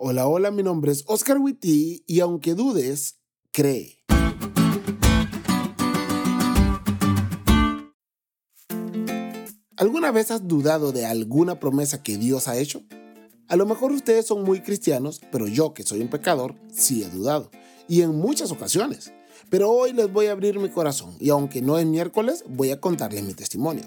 Hola, hola, mi nombre es Oscar Witty y aunque dudes, cree. ¿Alguna vez has dudado de alguna promesa que Dios ha hecho? A lo mejor ustedes son muy cristianos, pero yo, que soy un pecador, sí he dudado. Y en muchas ocasiones. Pero hoy les voy a abrir mi corazón y aunque no es miércoles, voy a contarles mi testimonio.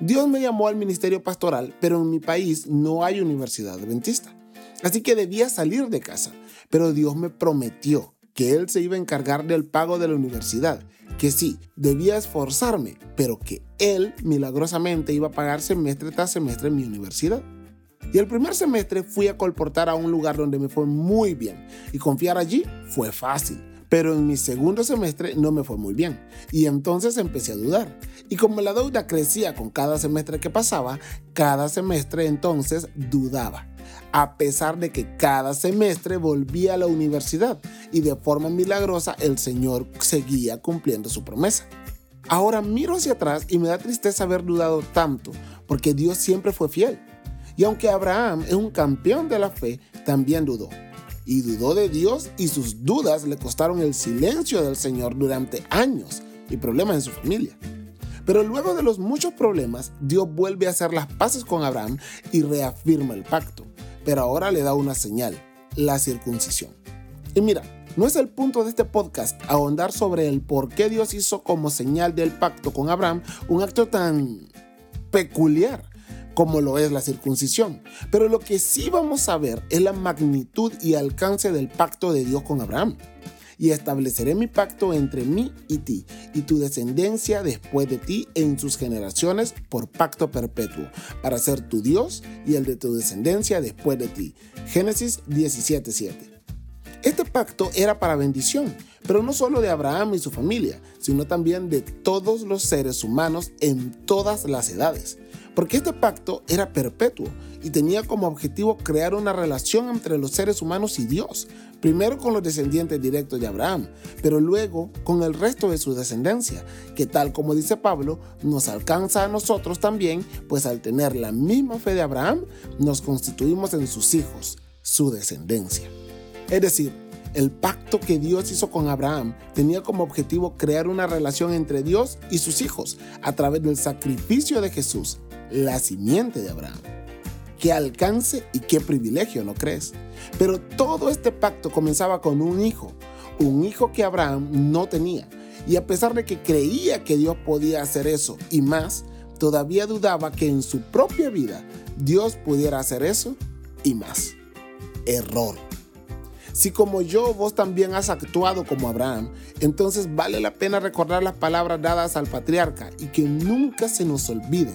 Dios me llamó al ministerio pastoral, pero en mi país no hay universidad adventista. Así que debía salir de casa, pero Dios me prometió que Él se iba a encargar del pago de la universidad, que sí, debía esforzarme, pero que Él milagrosamente iba a pagar semestre tras semestre en mi universidad. Y el primer semestre fui a colportar a un lugar donde me fue muy bien, y confiar allí fue fácil. Pero en mi segundo semestre no me fue muy bien y entonces empecé a dudar. Y como la deuda crecía con cada semestre que pasaba, cada semestre entonces dudaba a pesar de que cada semestre volvía a la universidad y de forma milagrosa el Señor seguía cumpliendo su promesa. Ahora miro hacia atrás y me da tristeza haber dudado tanto, porque Dios siempre fue fiel. Y aunque Abraham es un campeón de la fe, también dudó. Y dudó de Dios y sus dudas le costaron el silencio del Señor durante años y problemas en su familia. Pero luego de los muchos problemas, Dios vuelve a hacer las paces con Abraham y reafirma el pacto pero ahora le da una señal, la circuncisión. Y mira, no es el punto de este podcast ahondar sobre el por qué Dios hizo como señal del pacto con Abraham un acto tan peculiar como lo es la circuncisión. Pero lo que sí vamos a ver es la magnitud y alcance del pacto de Dios con Abraham y estableceré mi pacto entre mí y ti, y tu descendencia después de ti en sus generaciones por pacto perpetuo, para ser tu Dios y el de tu descendencia después de ti. Génesis 17:7. Este pacto era para bendición, pero no solo de Abraham y su familia, sino también de todos los seres humanos en todas las edades porque este pacto era perpetuo y tenía como objetivo crear una relación entre los seres humanos y Dios, primero con los descendientes directos de Abraham, pero luego con el resto de su descendencia, que tal como dice Pablo, nos alcanza a nosotros también, pues al tener la misma fe de Abraham, nos constituimos en sus hijos, su descendencia. Es decir, el pacto que Dios hizo con Abraham tenía como objetivo crear una relación entre Dios y sus hijos a través del sacrificio de Jesús la simiente de Abraham. Qué alcance y qué privilegio, ¿no crees? Pero todo este pacto comenzaba con un hijo, un hijo que Abraham no tenía. Y a pesar de que creía que Dios podía hacer eso y más, todavía dudaba que en su propia vida Dios pudiera hacer eso y más. Error. Si como yo vos también has actuado como Abraham, entonces vale la pena recordar las palabras dadas al patriarca y que nunca se nos olviden